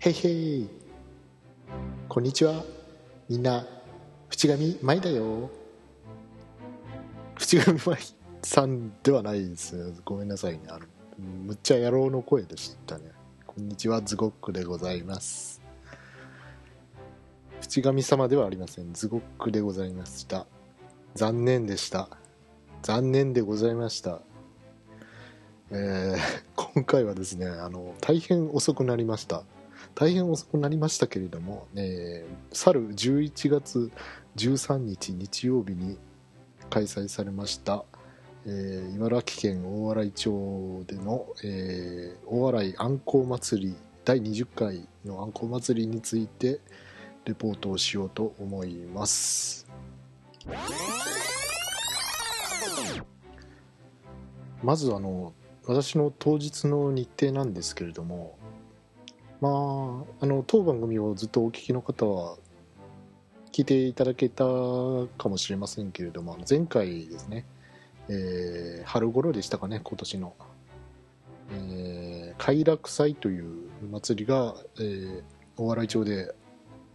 へいへいこんにちは。みんな淵上舞だよ。淵上舞さんではないですごめんなさいね。あのむっちゃ野郎の声でしたね。こんにちは。ズゴックでございます。淵上様ではありません。ズゴックでございました。残念でした。残念でございました。えー、今回はですねあの大変遅くなりました。大変遅くなりましたけれども、えー、去る11月13日日曜日に開催されました、えー、茨城県大洗町での、えー、大洗あんこう祭り第20回のあんこう祭りについてレポートをしようと思います。まずあの私の当日の日程なんですけれどもまあ、あの当番組をずっとお聞きの方は聞いていただけたかもしれませんけれども前回ですね、えー、春頃でしたかね今年の、えー、楽祭という祭りが、えー、大洗町で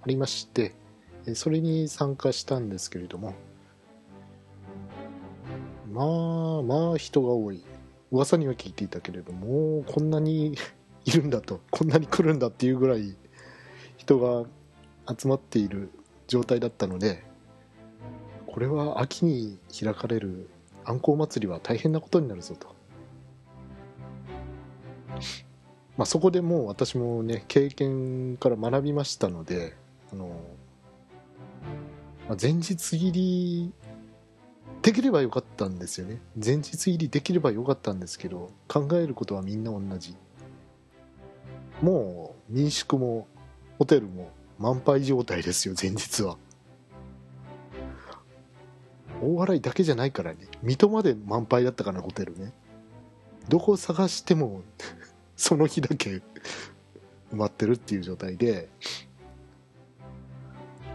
ありましてそれに参加したんですけれどもまあまあ人が多い。噂には聞いていたけれどもこんなにいるんだとこんなに来るんだっていうぐらい人が集まっている状態だったのでこれは秋に開かれるあんこう祭りは大変なことになるぞと、まあ、そこでもう私もね経験から学びましたのであの、まあ、前日切りできればよかったんですよね。前日入りできればよかったんですけど考えることはみんな同じ。もう民宿もホテルも満杯状態ですよ前日は。大洗だけじゃないからね。水戸まで満杯だったかなホテルね。どこ探しても その日だけ 埋まってるっていう状態で。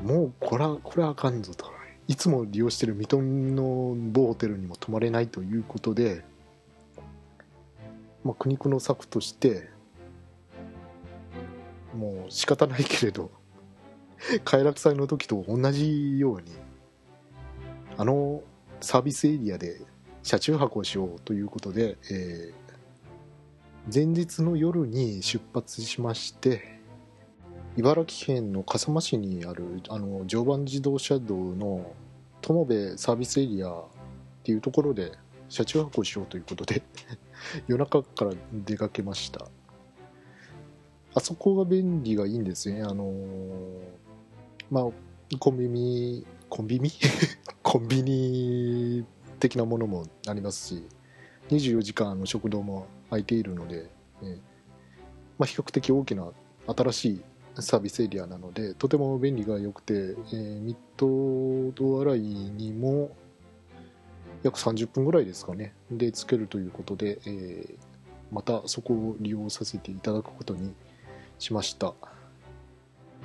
もうこれはこれはあかんぞと。いつも利用してる水戸の某ホテルにも泊まれないということで、まあ、苦肉の策としてもう仕方ないけれど快楽祭の時と同じようにあのサービスエリアで車中泊をしようということで、えー、前日の夜に出発しまして茨城県の笠間市にあるあの常磐自動車道の友部サービスエリアっていうところで車中泊をしようということで夜中から出かけました。あそこが便利がいいんですね。あのー、まあ、コンビニ、コンビニ？コンビニ的なものもありますし、24時間の食堂も空いているので、ね、まあ、比較的大きな新しいサービスエリアなので、とても便利が良くて、えー、ミッドドアライにも約30分ぐらいですかね、でつけるということで、えー、またそこを利用させていただくことにしました。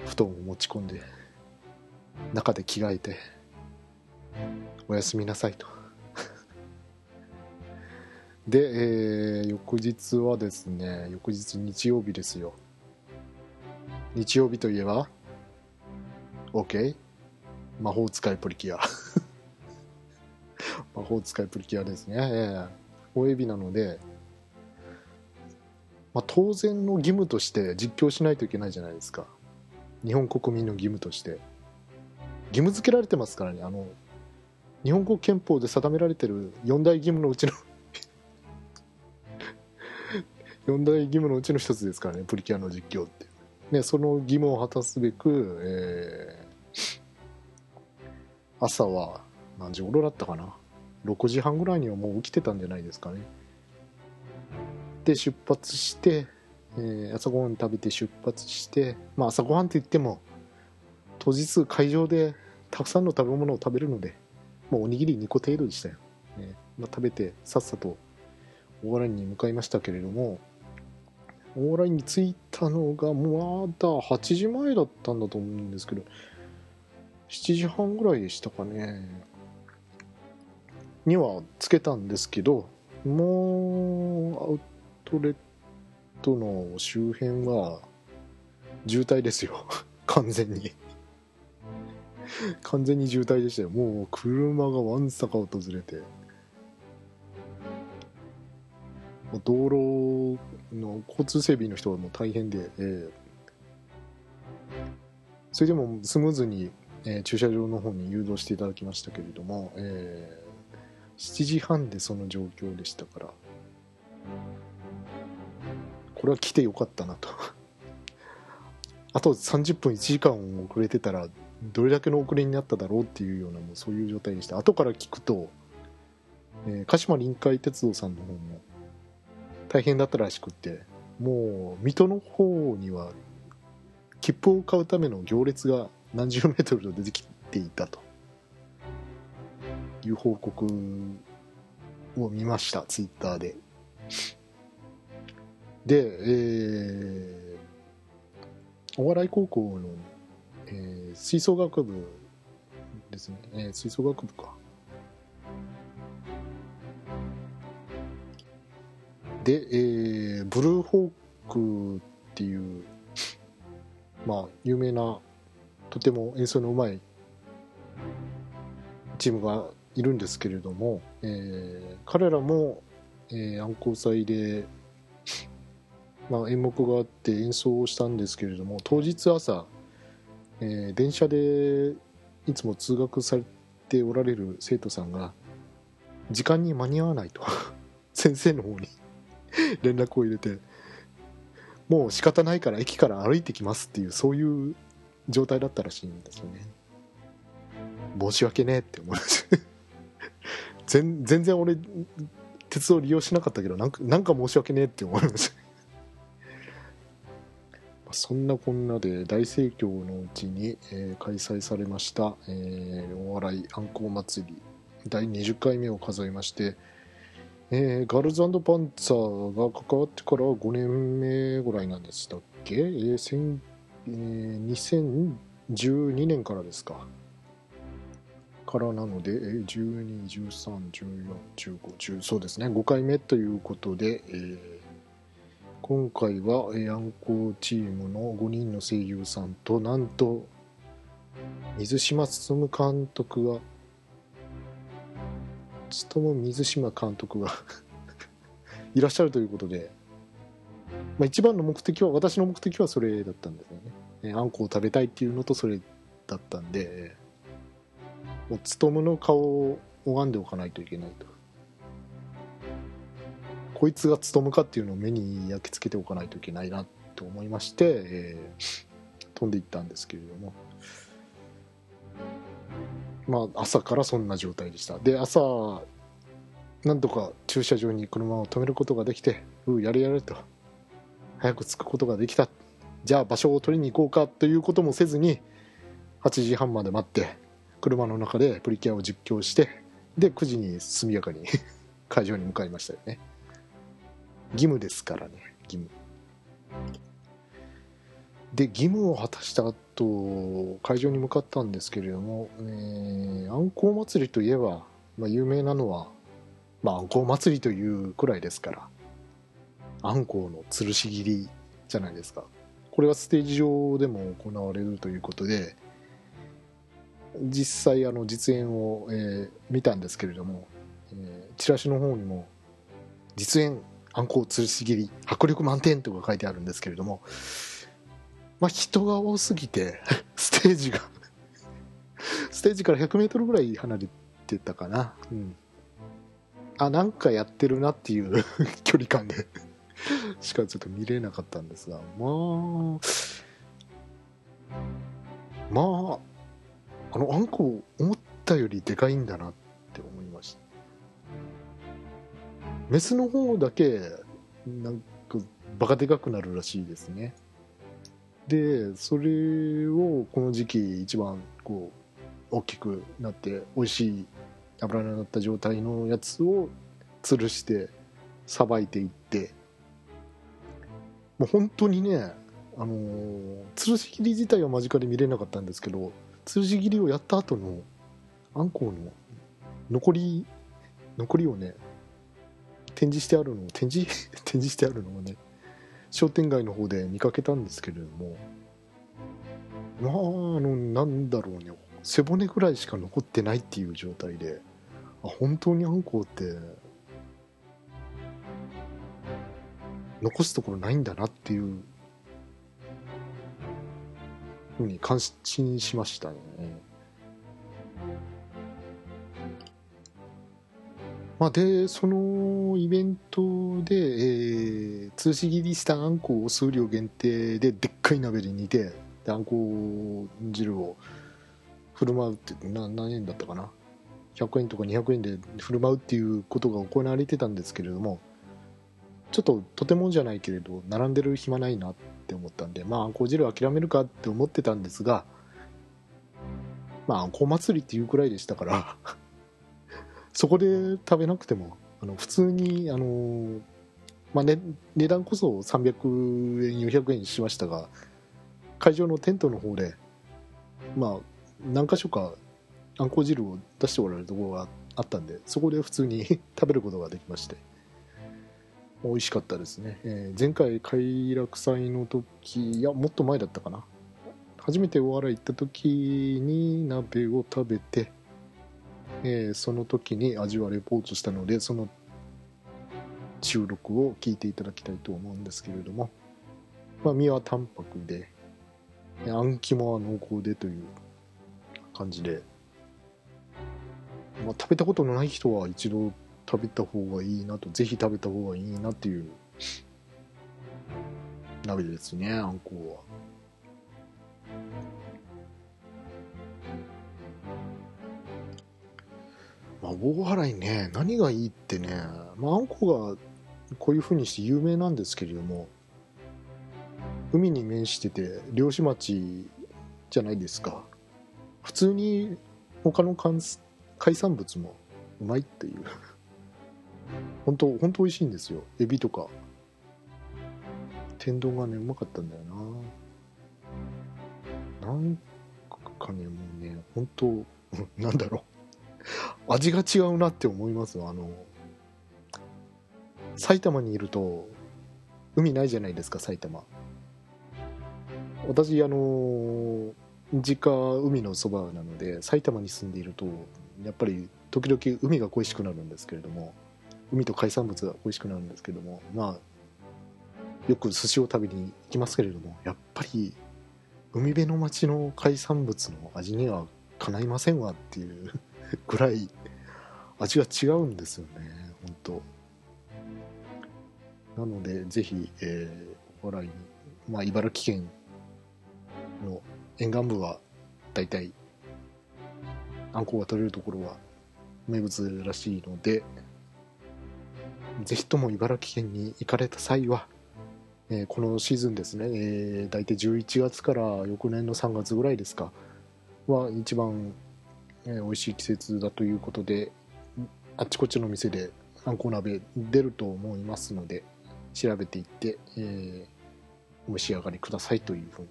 布団を持ち込んで中で着替えておやすみなさいと。で、えー、翌日はですね翌日日曜日ですよ。日曜日といえば OK 魔法使いプリキュア。魔法使いプリキュアですね、えー、大エビなのでまあ、当然の義務として実況しないといけないじゃないですか。日本国民の義務として。義務付けられてますからね。あの日本国憲法で定められてる四大義務のうちの 四大義務のうちの一つですからね。プリキュアの実況って、ね、その義務を果たすべく、えー、朝は何時頃だったかな？6時半ぐらいにはもう起きてたんじゃないですかね。って出発して、えー、朝ごはん食べて出発して、まあ、朝ごはんって言っても当日会場でたくさんの食べ物を食べるのでもうおにぎり2個程度でしたよ、ね。まあ、食べてさっさと大洗に向かいましたけれども大洗に着いたのがまだ8時前だったんだと思うんですけど7時半ぐらいでしたかね。にはつけたんですけどもうトレットの周辺は渋滞ですよ。完全に。完全に渋滞でしたよ。もう車がわんさか訪れて。道路の交通整備の人はもう大変で、えー、それでもスムーズに、えー、駐車場の方に誘導していただきましたけれども、えー、7時半でその状況でしたから。これは来てよかったなと。あと30分1時間遅れてたらどれだけの遅れになっただろうっていうようなもうそういう状態でした。後から聞くと、えー、鹿島臨海鉄道さんの方も大変だったらしくってもう水戸の方には切符を買うための行列が何十メートルと出てきていたと。いう報告を見ましたツイッターで。で、えー、お笑い高校の、えー、吹奏楽部ですね、えー、吹奏楽部か。で、えー、ブルーホークっていう、まあ、有名な、とても演奏のうまいチームがいるんですけれども、えー、彼らも、えー、暗号祭で、まあ、演目があって演奏をしたんですけれども当日朝、えー、電車でいつも通学されておられる生徒さんが時間に間に合わないと 先生の方に 連絡を入れてもう仕方ないから駅から歩いてきますっていうそういう状態だったらしいんですよね。申し訳ねえって思います全然俺鉄道利用しなかったけどなんかなんか申し訳ねえって思いますそんなこんなで大盛況のうちに、えー、開催されました、えー、お笑いあんこう祭り。第20回目を数えましてえー、ガールズパンツァーが関わってから5年目ぐらいなんでしたっけ、えーえー、2012年からですか。からなので、えー、12、13、14、15、10そうですね。5回目ということで、えー、今回は、えー、アンコーチームの5人の声優さんとなんと水島進監督が務水島監督が いらっしゃるということで、まあ、一番の目的は私の目的はそれだったんですよね、あんこを食べたいっていうのとそれだったんでもう務の顔を拝んでおかないといけないと。こいつが務かっていうのを目に焼き付けておかないといけないなと思いまして、えー、飛んでいったんですけれども。まあ、朝からそんな状態でした。で朝なんとか駐車場に車を止めることができてうやれやれと。早く着くことができた。じゃあ場所を取りに行こうかということもせずに8時半まで待って車の中でプリキュアを実況してで9時に速やかに 会場に向かいましたよね。義務ですからね義務。で義務を果たした後会場に向かったんですけれども、えー、あんこう祭りといえば、まあ、有名なのは、まあ、あんこう祭りというくらいですからあんこうの吊るし切りじゃないですか。これはステージ上でも行われるということで実際あの実演を、えー、見たんですけれども、えー、チラシの方にも実演あんこう吊るし切り迫力満点とか書いてあるんですけれどもまあ、人が多すぎて ステージが ステージから 100m ぐらい離れてたかな、うん、あなんかやってるなっていう 距離感でしかちょっと見れなかったんですがまあまああのあんこ思ったよりでかいんだなってメスの方だけなんかバカでかくなるらしいですね。でそれをこの時期一番こう大きくなって美味しい油になった状態のやつを吊るしてさばいていって。もう本当にねあのー、吊るし切り自体は間近で見れなかったんですけど吊るし切りをやった後のあんこうの残り残りをね展示してあるのを展示？展示してあるのをね商店街の方で見かけたんですけれども。まああのなんだろうね。背骨ぐらいしか残ってないっていう状態で。あ本当にあんこうって。残すところないんだなっていう。ふうに感心しましたね。まあ、で、そのイベントで、えー、通し切りしたあんこを数量限定ででっかい鍋に煮て、であんこ汁を振る舞うってな何円だったかな？100円とか200円で振る舞うっていうことが行われてたんですけれどもちょっととてもじゃないけれど並んでる暇ないなって思ったんでまああんこ汁諦めるかって思ってたんですがまああんこ祭りっていうくらいでしたからそこで食べなくてもあの普通にあのまあね、値段こそ300円400円しましたが会場のテントの方でまあ何箇所かあんこ汁を出しておられるところがあったんでそこで普通に 食べることができまして美味しかったですね、えー、前回快楽祭の時いやもっと前だったかな。初めてお笑い行った時に鍋を食べて、えー、その時に味はレポートしたのでその収録を聞いていただきたいと思うんですけれども、まあ、身は淡白であん肝は濃厚でという感じで、まあ、食べたことのない人は一度食べた方がいいなと。ぜひ食べた方がいいなっていう。鍋ですねあんこは。まあ、大払いね何がいいってね、まあ、あんこがこういうふうにして有名なんですけれども海に面してて漁師町じゃないですか。普通に他の海産物もうまいっていう。本当本当美味しいんですよ。エビとか。天丼がねうまかったんだよな。なんかねもうね本当 なんだろう。味が違うなって思いますあの埼玉にいると海ないじゃないですか埼玉。私あの実家海のそばなので埼玉に住んでいるとやっぱり時々海が恋しくなるんですけれども海と海産物が恋しくなるんですけどもまあよく寿司を食べに行きますけれどもやっぱり海辺の町の海産物の味にはかないませんわっていう。ぐらい味が違うんですよね本当。なのでぜひ、えー、お笑いにまあ茨城県の沿岸部は大体あんこが取れるところは名物らしいのでぜひとも茨城県に行かれた際は、えー、このシーズンですね、えー、大体11月から翌年の3月ぐらいですかは一番、えー、美味しい季節だということであっちこっちの店であんこ鍋出ると思いますので調べていって、えー、お召し上がりくださいというふうに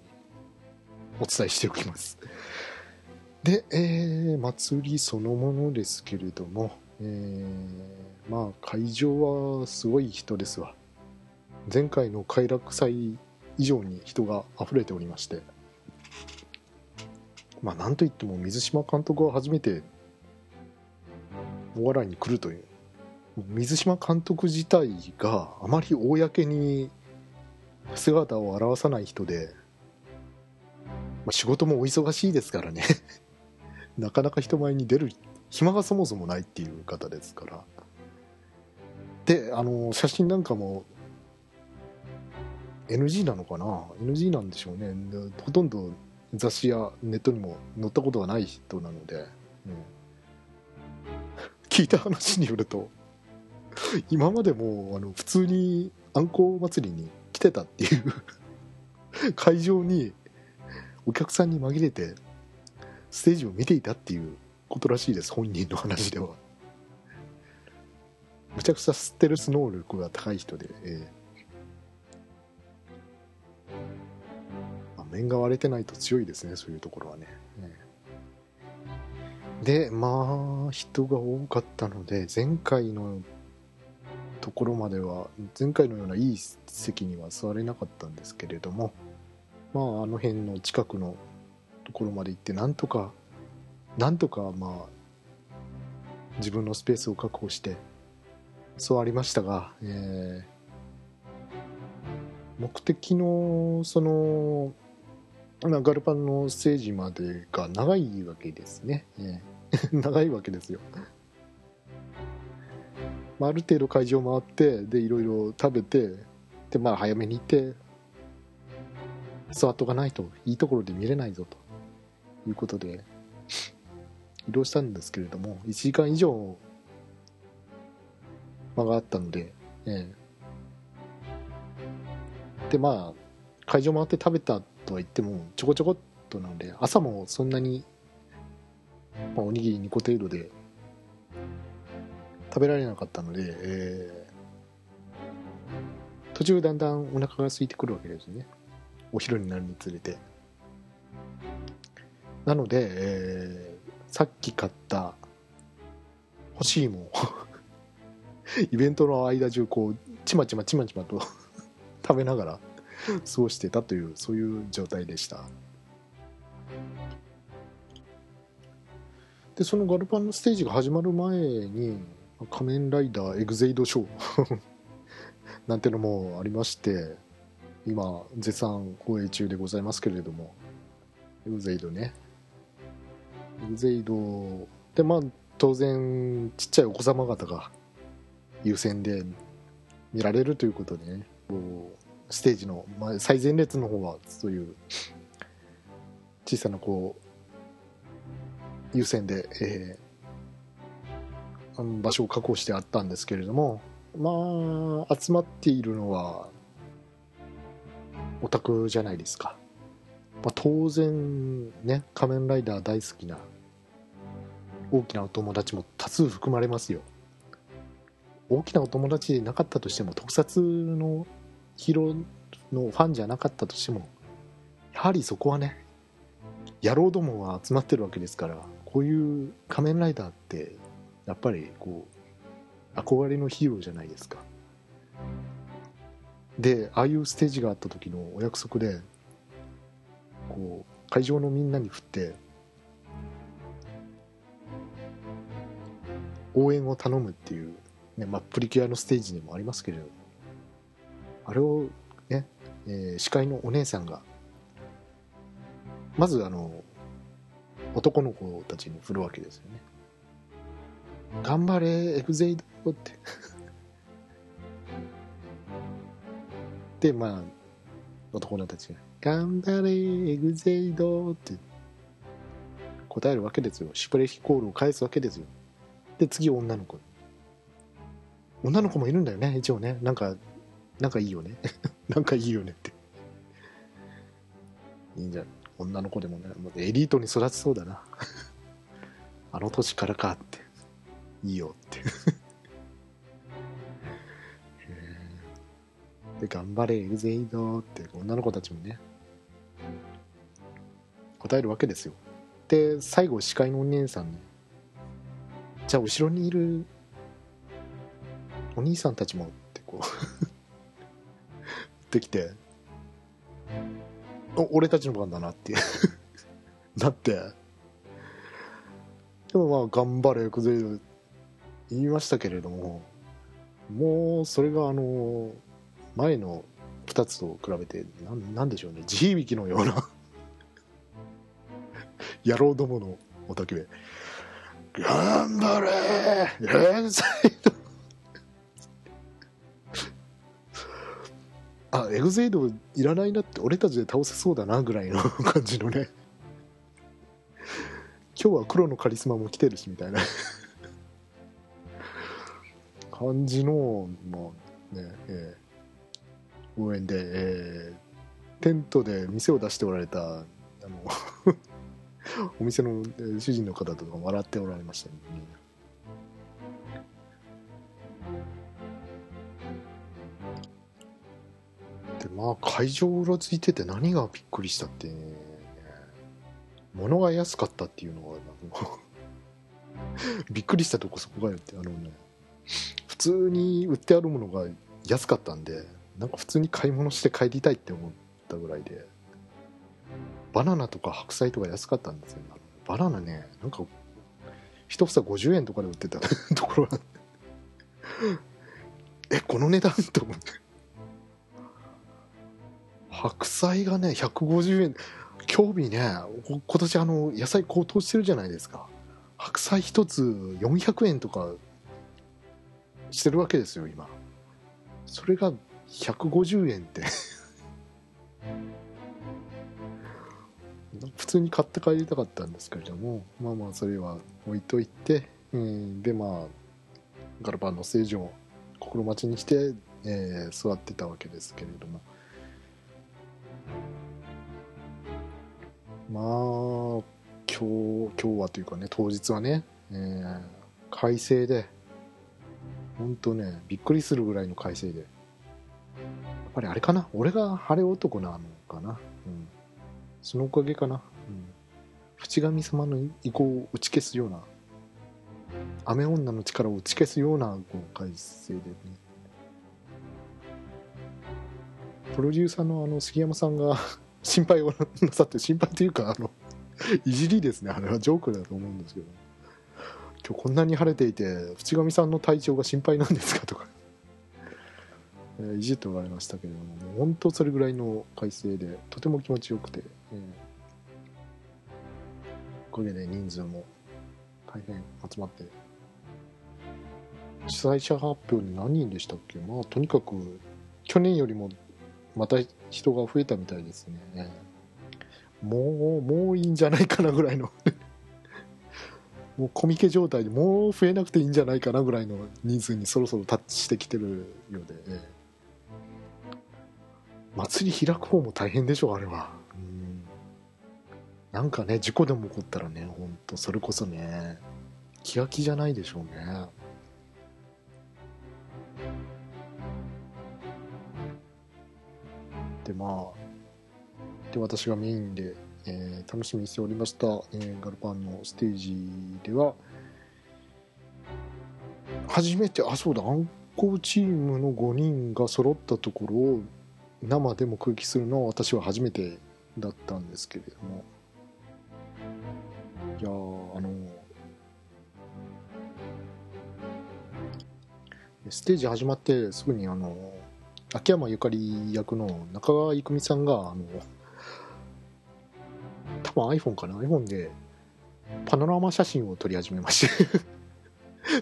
お伝えしておきます。で、えー、祭りそのものですけれども、えー、まあ会場はすごい人ですわ。前回の快楽祭以上に人が溢れておりまして、まあなんといっても水島監督は初めてお笑いに来るという。水島監督自体があまり公に姿を現さない人で、まあ、仕事もお忙しいですからね。なかなか人前に出る暇がそもそもないっていう方ですから。であの写真なんかも NG なのかな？NG なんでしょうね。ほとんど雑誌やネットにも載ったことがない人なので、うん、聞いた話によると今までもあの普通にあんこ祭りに来てたっていう会場にお客さんに紛れてステージを見ていたっていうことらしいです本人の話では。むちゃくちゃステルス能力が高い人で、えー面が割れてないと強いですねそういうところはね、えー、でまあ人が多かったので前回のところまでは前回のようないい席には座れなかったんですけれどもまあ、あの辺の近くのところまで行ってなんとかなんとかまあ自分のスペースを確保してそうありましたが、えー、目的のそのガルパンのステージまでが長いわけですね、長いわけですよ、まあ、ある程度会場回ってでいろいろ食べてでまあ早めに行ってスワットがないといいところで見れないぞと。いうことで移動したんですけれども1時間以上間があったので、ええ、でまあ会場回って食べたとは言ってもちょこちょこっとなので朝もそんなに、まあ、おにぎり2個程度で食べられなかったので、えー、途中だんだんお腹が空いてくるわけですね。お昼になるにつれて。なので、えー、さっき買った欲しいもん。イベントの間中こうちまちまちまちまと 食べながら 過ごしてたというそういう状態でした。でそのガルパンのステージが始まる前に「仮面ライダーエグゼイドショー 」なんてのもありまして今絶賛放映中でございますけれどもエグゼイドね。エグゼイドでまあ当然ちっちゃいお子様方が優先で見られるということでね。こうステージの、ま、最前列の方はそういう小さなこう優先で、えー、場所を確保してあったんですけれどもまあ集まっているのはオタクじゃないですか、まあ、当然ね仮面ライダー大好きな大きなお友達も多数含まれますよ。大きなお友達でなかったとしても特撮のヒーローのファンじゃなかったとしてもやはりそこはね野郎どもが集まってるわけですからこういう仮面ライダーってやっぱりこう憧れのヒーローじゃないですか。でああいうステージがあった時のお約束でこう会場のみんなに振って応援を頼むっていう、ねまあ、プリキュアのステージにもありますけれどあれをね、えー、司会のお姉さんがまずあの男の子たちに振るわけですよね。頑張れエグゼイドって。でまあ男の子たちが頑張れエグゼイドって。答えるわけですよ。シュプレヒコールを返すわけですよ。で次女の子。女の子もいるんだよね一応ね。なんかなんかいいよね。なんかいいよねって。いいんじゃ女の子でもねもうエリートに育ちそうだな。あの年からかって。いいよって。で頑張れエグゼイドって。女の子たちもね。答えるわけですよ。で最後司会のお姉さんねじゃあ後ろにいるお兄さんたちもってこう。ってきて俺たちの番だなってだ って。でもまあ頑張れ崩れる言いましたけれどももうそれがあの前の2つと比べてななんでしょうね。地響きのような。野郎どものおたけべ頑張れ天才と。あエグゼイドいらないなって俺たちで倒せそうだなぐらいの 感じのね。今日は黒のカリスマも来てるしみたいな。感じのまあねえー、応援で、えー、テントで店を出しておられたあの お店の主人の方とか笑っておられましたねまあ会場うろついてて何がびっくりしたって、ね、物が安かったっていうのが びっくりしたとこそこがよってあのね普通に売ってあるものが安かったんでなんか普通に買い物して帰りたいって思ったぐらいでバナナとか白菜とか安かったんですよ。バナナねなんか一房50円とかで売ってた ところがえこの値段と思って。白菜がね150円。興味ね今年あの野菜高騰してるじゃないですか。白菜一つ400円とかしてるわけですよ今。それが150円って。普通に買って帰りたかったんですけれどもまあまあそれは置いといて、えー、でまあガルパンのステージを心待ちにして、えー、座ってたわけですけれども。まあ今日今日はというかね当日はね、えー、快晴で本当ねびっくりするぐらいの快晴で。やっぱりあれかな？俺が晴れ男なのかな、うん、そのおかげかな、うん、淵神様の意向を打ち消すような雨女の力を打ち消すようなこう快晴でね。プロデューサーのあの杉山さんが心配をなさって心配というかあの いじりですね。あれはジョークだと思うんですけど。今日こんなに晴れていて淵上さんの体調が心配なんですかとか。えー、いじっておられましたけれどもも本当それぐらいの快晴でとても気持ちよくて、えー、おかげで人数も大変集まって。主催者発表に何人でしたっけ？まあとにかく去年よりもまた人が増えたみたいですね。もうもういいんじゃないかなぐらいの。もうコミケ状態でもう増えなくていいんじゃないかなぐらいの人数にそろそろタッチしてきてるようで、祭り開く方も大変でしょあれは。うん。なんかね事故でも起こったらねほんとそれこそね気が気じゃないでしょうね。でまあで私がメインでえー、楽しみにしておりました、えー、ガルパンのステージでは初めてあそうだアンコーチームの5人が揃ったところを生でも空気するのは私は初めてだったんですけれども。いやあのステージ始まってすぐにあの秋山ゆかり役の中川郁美さんがあの多分 iPhone かな？iPhone でパノラマ写真を撮り始めまして。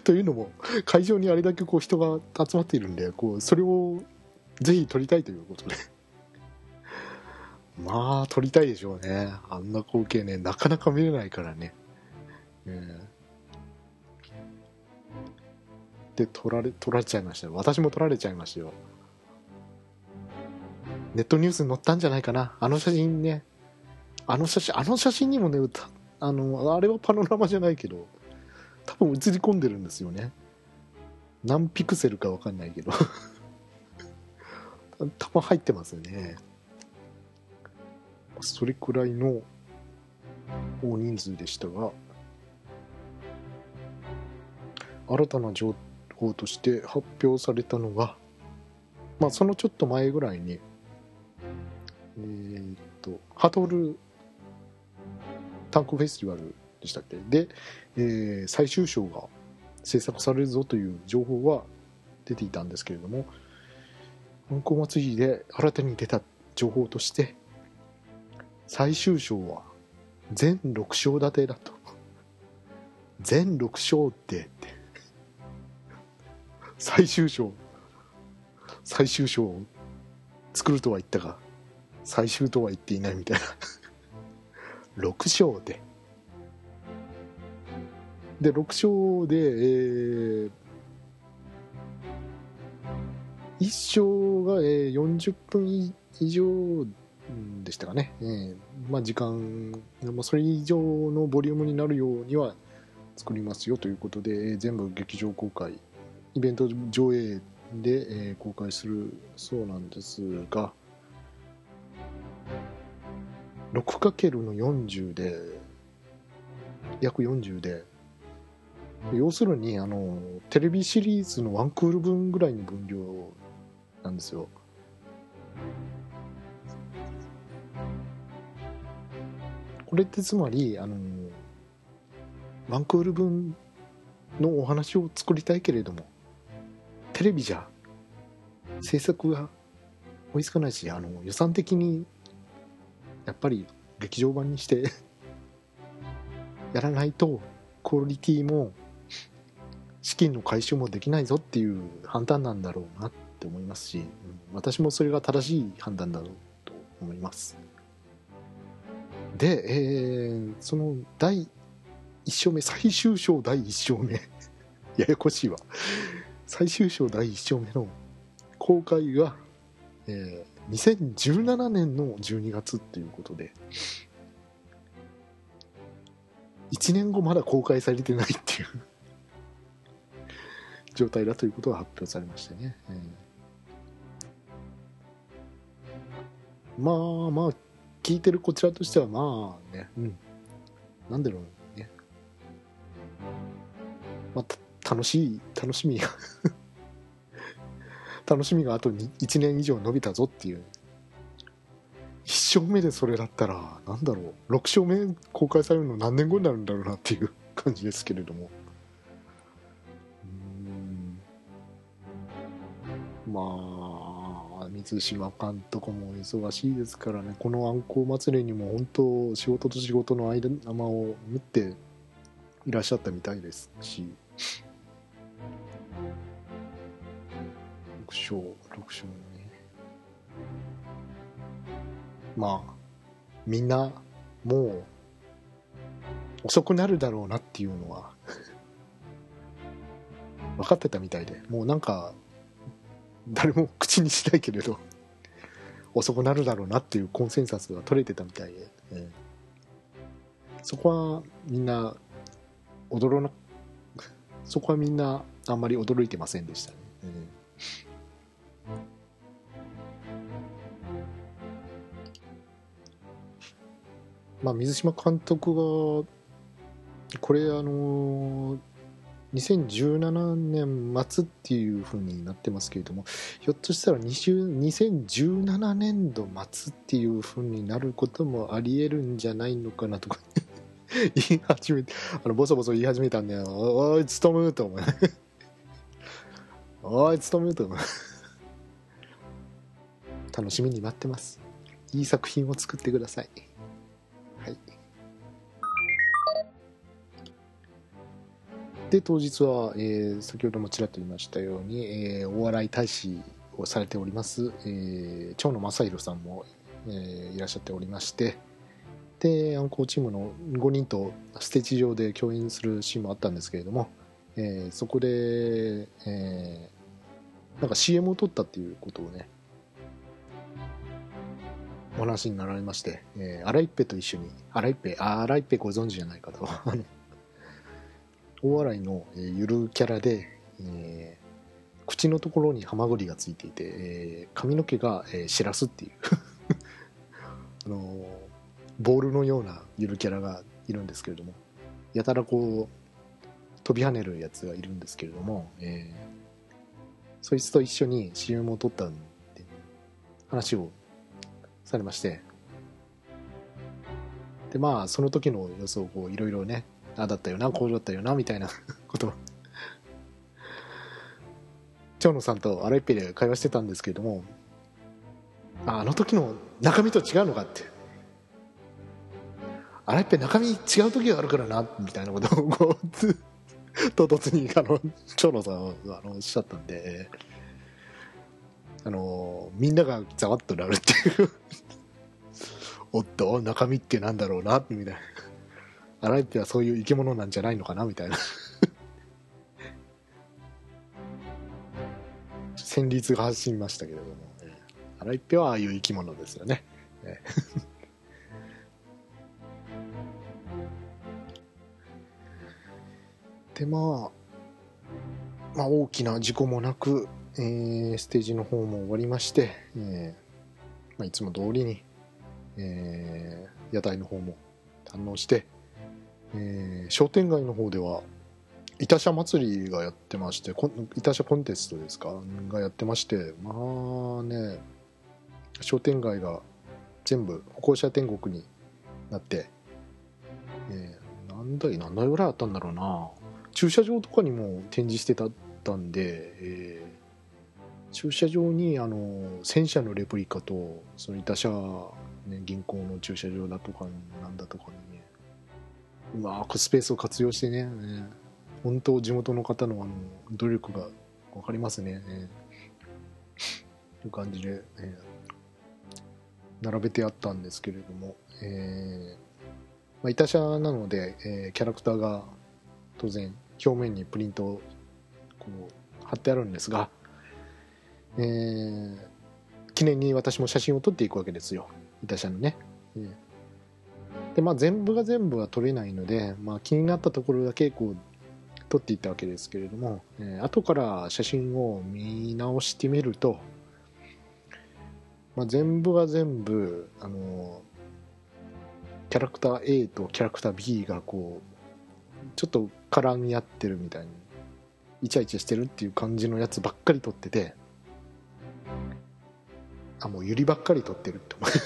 というのも会場にあれだけこう人が集まっているんでこうそれをぜひ撮りたいということで。まあ撮りたいでしょうね。あんな光景ねなかなか見れないからね、えー、で撮られ撮られちゃいました私も撮られちゃいましたよ。ネットニュースに載ったんじゃないかな。あの写真ね。あの写真あの写真にもねあのあれはパノラマじゃないけど多分映り込んでるんですよね。何ピクセルか分かんないけど。多分入ってますよね。それくらいの大人数でしたが。新たな情報として発表されたのがまあそのちょっと前ぐらいにえー、っとハトルタンクフェスティバルでしたっけ？で、えー、最終章が制作されるぞという情報は出ていたんですけれども運行祭りで新たに出た情報として最終章は全6章立てだと。全6章って最終章最終章を作るとは言ったが最終とは言っていないみたいな。6勝で。で6勝で、えー、1勝が、えー、40分以上でしたかね、えーまあ、時間、まあ、それ以上のボリュームになるようには作りますよということで、えー、全部劇場公開。イベント上映で、えー、公開するそうなんですが 6× の40で約40で。要するにあのテレビシリーズのワンクール分ぐらいの分量なんですよ。これってつまりあのワンクール分のお話を作りたいけれどもテレビじゃ制作が追いつかないしあの予算的にやっぱり劇場版にして やらないとクオリティも資金の回収もできないぞっていう判断なんだろうなって思いますし、私もそれが正しい判断だろうと思います。で、えー、その第1章目最終章第1章目 ややこしいわ。最終章第1章目の公開が、えー、2017年の12月っていうことで1年後まだ公開されてないっていう 状態だということが発表されましてね、えー、まあまあ聞いてるこちらとしてはまあねうん。なんだろうね。まあ楽しい楽しみが楽しみがあと1年以上伸びたぞっていう。1勝目でそれだったらなんだろう。6勝目公開されるの何年後になるんだろうなっていう感じですけれども。まあ水島監督も忙しいですからね。このあんこう祭りにも本当仕事と仕事の間間を縫っていらっしゃったみたいですし。6勝6勝ね。まあみんなもう遅くなるだろうなっていうのは 分かってたみたいで。もうなんか誰も口にしないけれど 遅くなるだろうなっていうコンセンサスが取れてたみたいで、えー、そこはみんな驚な そこはみんなあんまり驚いてませんでしたね、えー、まあ水島監督がこれあの2017年末っていう風になってますけれどもひょっとしたら2017年度末っていう風になることもありえるんじゃないのかなとか 言い始めてあのボソボソ言い始めたんでおい勤むと思う。おい勤むと思う。楽しみに待ってます。いい作品を作ってください。はい。で当日は、えー、先ほどもちらっと言いましたように、えー、お笑い大使をされております、えー、長野正弘さんも、えー、いらっしゃっておりましてでアンコーチームの5人とステージ上で共演するシーンもあったんですけれども、えー、そこで、えー、なんか CM を撮ったっていうことをねお話になられまして、えー、荒井ぺと一緒に荒井っぺあ荒井ぺご存知じゃないかと。大洗の、えゆるキャラで、えー、口のところにハマグリがついていて、えー、髪の毛が、えー、しらすっていう。あのボールのようなゆるキャラがいるんですけれどもやたらこう飛び跳ねるやつがいるんですけれども、えー、そいつと一緒に CM を撮ったんで話をされまして。でまあその時の様子をいろいろねああだったよなこうだったよなみたいな こと。長野さんと荒井っぺで会話してたんですけれどもああの時の中身と違うのかって荒井っぺ中身違う時があるからなみたいなことをこう 唐突にあの長野さんがあのおっしゃったんで。あのみんながざわっとなるっていう。おっと中身ってなんだろうなみたいな。アライペはそういう生き物なんじゃないのかなみたいな。戦慄が走りましたけれども、ね、アライペはああいう生き物ですよ。ね。でまあまあ大きな事故もなく、えー、ステージの方も終わりまして、えーまあ、いつも通りに、えー、屋台の方も堪能してえー、商店街の方では板車祭りがやってまして板車コンテストですか？がやってましてまあね商店街が全部歩行者天国になってえー何台何台ぐらいあったんだろうな。駐車場とかにも展示してたたんで、えー駐車場にあの戦車のレプリカとその板車、ね、銀行の駐車場だとかなんだとかにね。うまくスペースを活用してね。ね。本当地元の方のあの努力が分かりますね。ね。という感じで、え並べてあったんですけれども、えーまあ、板車なので、えーキャラクターが当然表面にプリントをこう貼ってあるんですが、えー記念に私も写真を撮っていくわけですよ板車のね。えーでまあ全部が全部は撮れないので、まあ、気になったところだけこう撮っていったわけですけれども、えー後から写真を見直してみると、まあ、全部が全部あのキャラクター A とキャラクター B がこうちょっと絡み合ってるみたいにイチャイチャしてるっていう感じのやつばっかり撮っててあもうユリばっかり撮ってるって思う。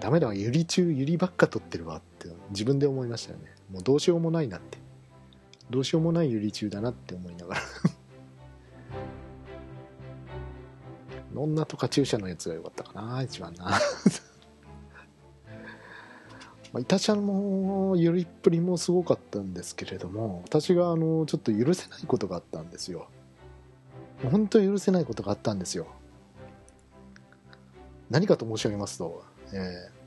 ダメだわユリ中ユリばっか撮ってるわって自分で思いましたよね。もうどうしようもないなって。どうしようもないユリ中だなって思いながら。女とか注射のやつが良かったかな一番な。まあ、イタちゃのゆりっぷりもすごかったんですけれども私があのちょっと許せないことがあったんですよ。本当に許せないことがあったんですよ。何かと申し上げますと、えー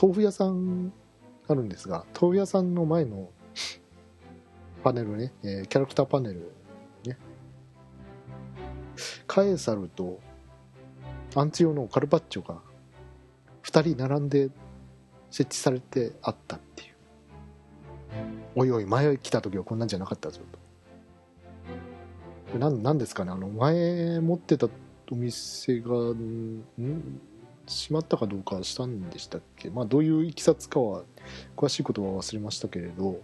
豆腐屋さんあるんですが豆腐屋さんの前のパネルね、えーキャラクターパネルねカエサルとアンツ用のカルパッチョが2人並んで設置されてあったっていう。おいおい前来た時はこんなんじゃなかったぞと。ななんですかね？あの前持ってたお店がん？閉まったかどうかしたんでしたっけ？まあどういういきさつかは詳しいことは忘れましたけれど。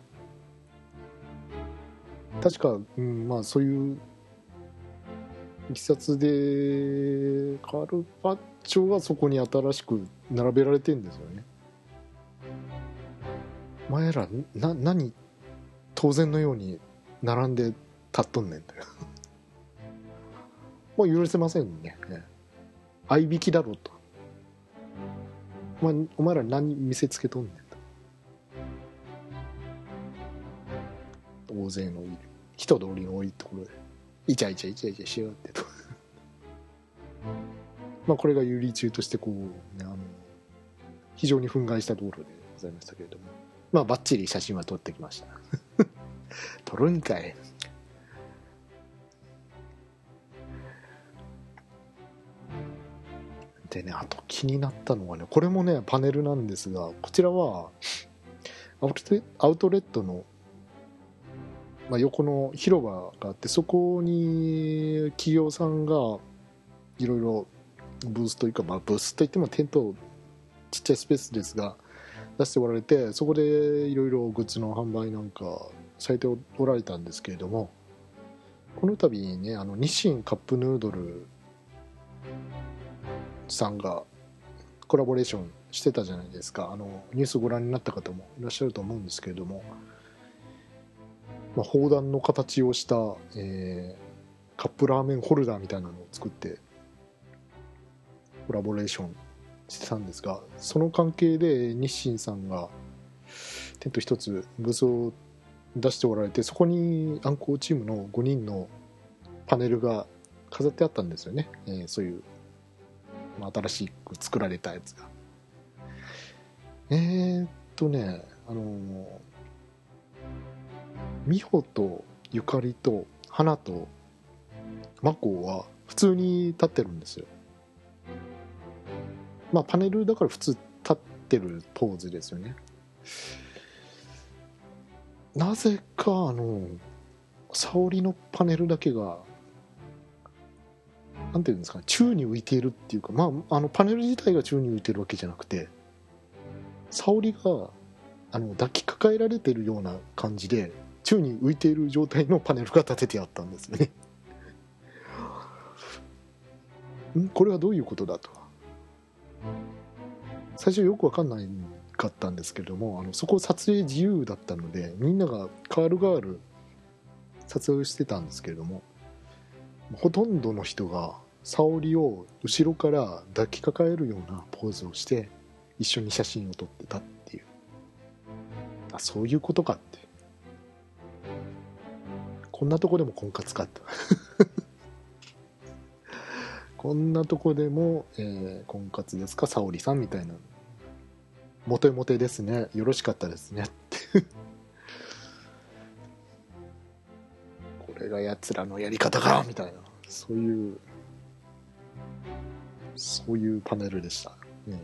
確か、うん、まあそういういきさつでカルパッチョはそこに新しく並べられてんですよね。前らな何当然のように並んで立っとんねんという。もう許せませんね。合いびきだろうと。お前お前ら何見せつけとんねんと。大勢のいる人通りの多いところで。イチャイチャイチャイチャしやがってと。まあこれが有利中としてこう、ね、あの非常に憤慨したところでございましたけれども。まあバッチリ写真は撮ってきました。撮るんかい。でねあと気になったのはねこれもねパネルなんですがこちらはアウトレアウトレットの、まあ、横の広場があってそこに企業さんがいろいろブースというか、まあ、ブースといってもテントちっちゃいスペースですが出しておられてそこでいろいろグッズの販売なんかされておられたんですけれどもこの度ねあの日清カップヌードルさんがコラボレーションしてたじゃないですか。あのニュースご覧になった方もいらっしゃると思うんですけれども、まあ、砲弾の形をした、えーカップラーメンホルダーみたいなのを作ってコラボレーションしてたんですがその関係で日清さんがテント一つブースを出しておられてそこにアンコーチームの5人のパネルが飾ってあったんですよね、えーそういうまあ新しく作られたやつが。えー、っとねあのー美穂とゆかりと花とマコは普通に立ってるんですよ。まあパネルだから普通立ってるポーズですよね。なぜかあの沙織のパネルだけがなんていうんですかね宙に浮いているっていうかまああのパネル自体が宙に浮いてるわけじゃなくて沙織があの抱きかかえられてるような感じで宙に浮いている状態のパネルが立ててあったんですね。ん？これはどういうことだと。最初よく分かんないかったんですけれどもあのそこ撮影自由だったのでみんながカールガール撮影してたんですけれどもほとんどの人が沙織を後ろから抱きかかえるようなポーズをして一緒に写真を撮ってたっていう。あそういうことかって。こんなとこでも婚活かと こんなとこでも、えー、婚活ですか？沙織さんみたいな。モテモテですね。よろしかったですねって。れがやつらのやり方かみたいな。そういうそういうパネルでした、ね、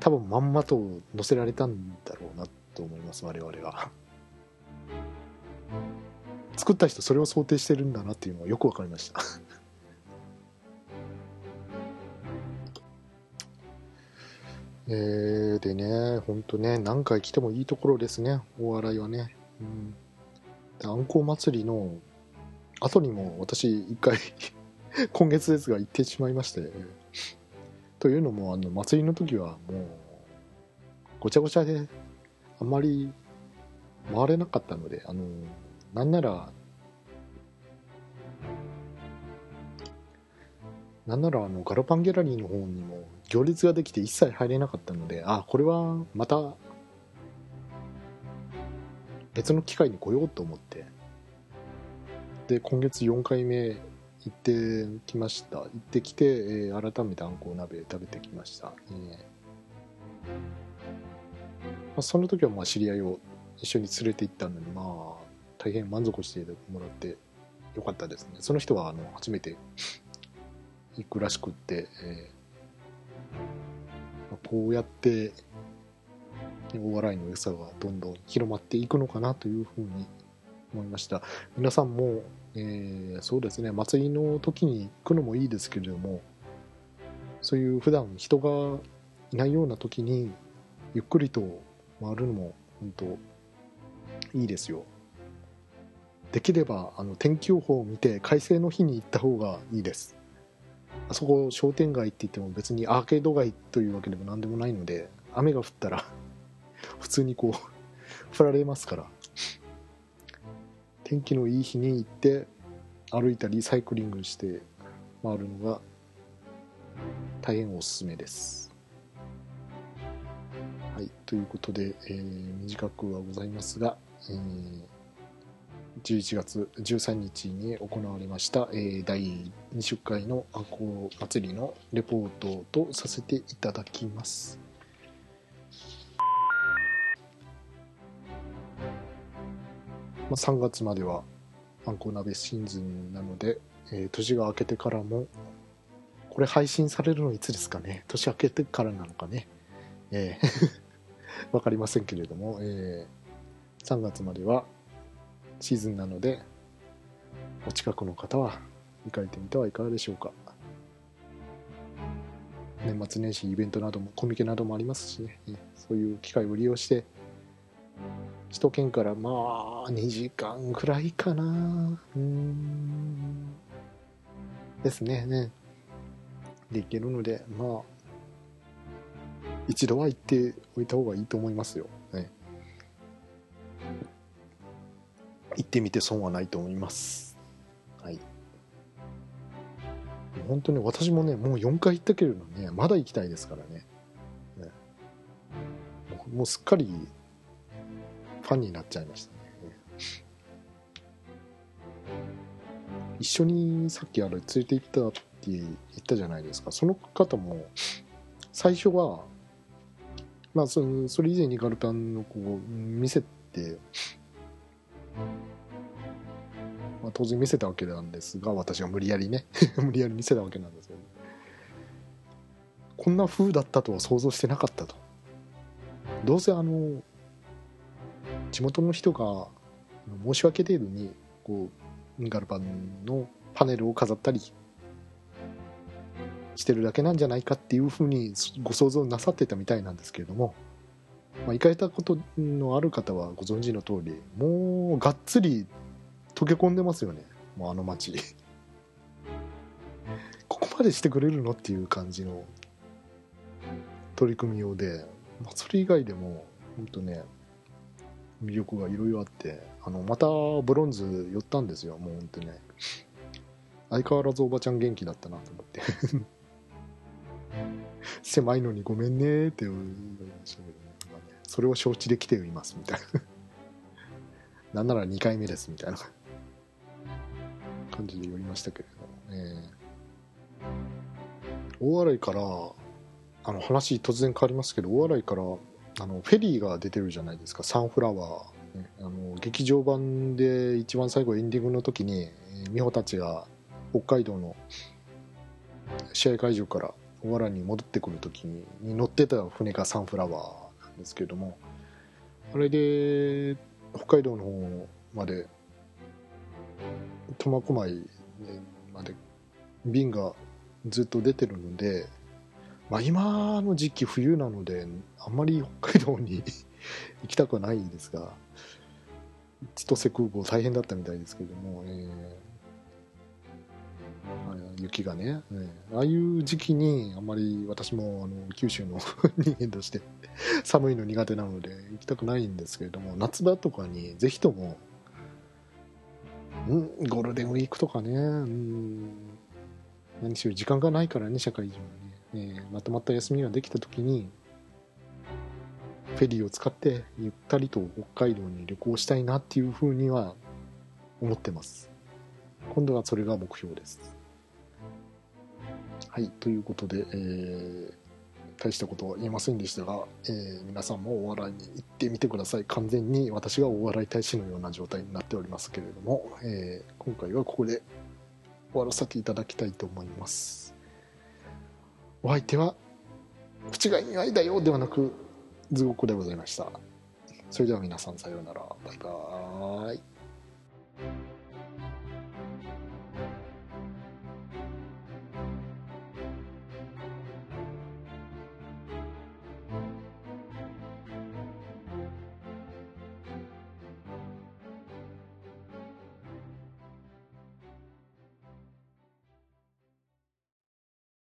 多分まんまと載せられたんだろうなと思います我々が作った人それを想定してるんだなっていうのはよく分かりました。えー、でね、ほんとね、何回来てもいいところですね、大洗はね。うん、あんこう祭りの後にも私一回 今月ですが行ってしまいまして、というのもあの祭りの時はもうごちゃごちゃであんまり回れなかったのであのなんならなんならあのガロパンギャラリーの方にも行列ができて一切入れなかったのであこれはまた別の機会に来ようと思って。で今月4回目行ってきました。行ってきて、えー、改めてあんこう鍋食べてきました、えーまあ、その時はまあ知り合いを一緒に連れて行ったのにまあ大変満足してもらってよかったですね。その人はあの初めて行くらしくって、えー、こうやってお笑いの良さがどんどん広まっていくのかなというふうに思いました。皆さんも、えー、そうですね祭りの時に行くのもいいですけれどもそういう普段人がいないような時にゆっくりと回るのも本当いいですよ。できればあの天気予報を見て快晴の日に行った方がいいです。あそこ商店街って言っても別にアーケード街というわけでも何でもないので雨が降ったら普通にこう 降られますから天気のいい日に行って歩いたりサイクリングして回るのが大変おすすめです。はい、ということで、えー、短くはございますが、えー、11月13日に行われました、えー、第20回のあんこ祭りのレポートとさせていただきます。まあ、3月まではあんこう鍋シーズンなので、えー、年が明けてからもこれ配信されるのいつですかね？年明けてからなのかね？えー、わかりませんけれども、えー、3月まではシーズンなのでお近くの方は行かれてみてはいかがでしょうか？年末年始イベントなどもコミケなどもありますしね。そういう機会を利用して首都圏からまあ2時間ぐらいかな。うん。ですね。ねできるのでまあ一度は行っておいた方がいいと思いますよ、ね、行ってみて損はないと思います。はい。本当に私もねもう4回行ったけれどねまだ行きたいですからね。ねもうすっかりァンになっちゃいましたね。一緒にさっきあれ連れて行ったって言ったじゃないですか。その方も、最初は、まあそ、それ以前にガルパンのこう見せて、まあ、当然見せたわけなんですが、私は無理やりね、無理やり見せたわけなんですけど、こんな風だったとは想像してなかったと。どうせあの、地元の人が申し訳程度にこうガルパンのパネルを飾ったりしてるだけなんじゃないかっていうふうにご想像なさってたみたいなんですけれども、まあ、行かれたことのある方はご存知の通りもうがっつり溶け込んでますよね。もうあの街。ここまでしてくれるのっていう感じの取り組み用で、まあ、それ以外でも本当ね魅力がいろいろあってあのまたブロンズ寄ったんですよ。もう本当ね相変わらずおばちゃん元気だったなと思って。狭いのにごめんねって言われましたけど、ね。まあね、それを承知で来ていますみたいな。なんなら2回目ですみたいな。感じで寄りましたけれど、えー、大洗からあの話突然変わりますけど大洗からあのフェリーが出てるじゃないですか。サンフラワー、あの劇場版で一番最後エンディングの時に美穂たちが北海道の試合会場から大洗に戻ってくる時に乗ってた船がサンフラワーなんですけれどもあれで北海道の方まで苫小牧まで便がずっと出てるので、まあ、今の時期冬なのであんまり北海道に 行きたくはないですが千歳空港大変だったみたいですけども、えー雪がね、ね、ああいう時期にあんまり私もあの九州の人間として寒いの苦手なので行きたくないんですけれども夏場とかにぜひともんゴールデンウィークとかね、うん、何しろ時間がないからね社会人は、ねまとまった休みができた時にフェリーを使ってゆったりと北海道に旅行したいなっていうふうには思ってます今度はそれが目標ですはい、ということで、えー、大したことは言えませんでしたが、えー、皆さんもお笑いに行ってみてください。完全に私がお笑い大使のような状態になっておりますけれども、えー、今回はここで終わらせていただきたいと思います。お相手は、口が意外だよではなく、ズゴコでございました。それでは皆さんさようなら。バイバーイ。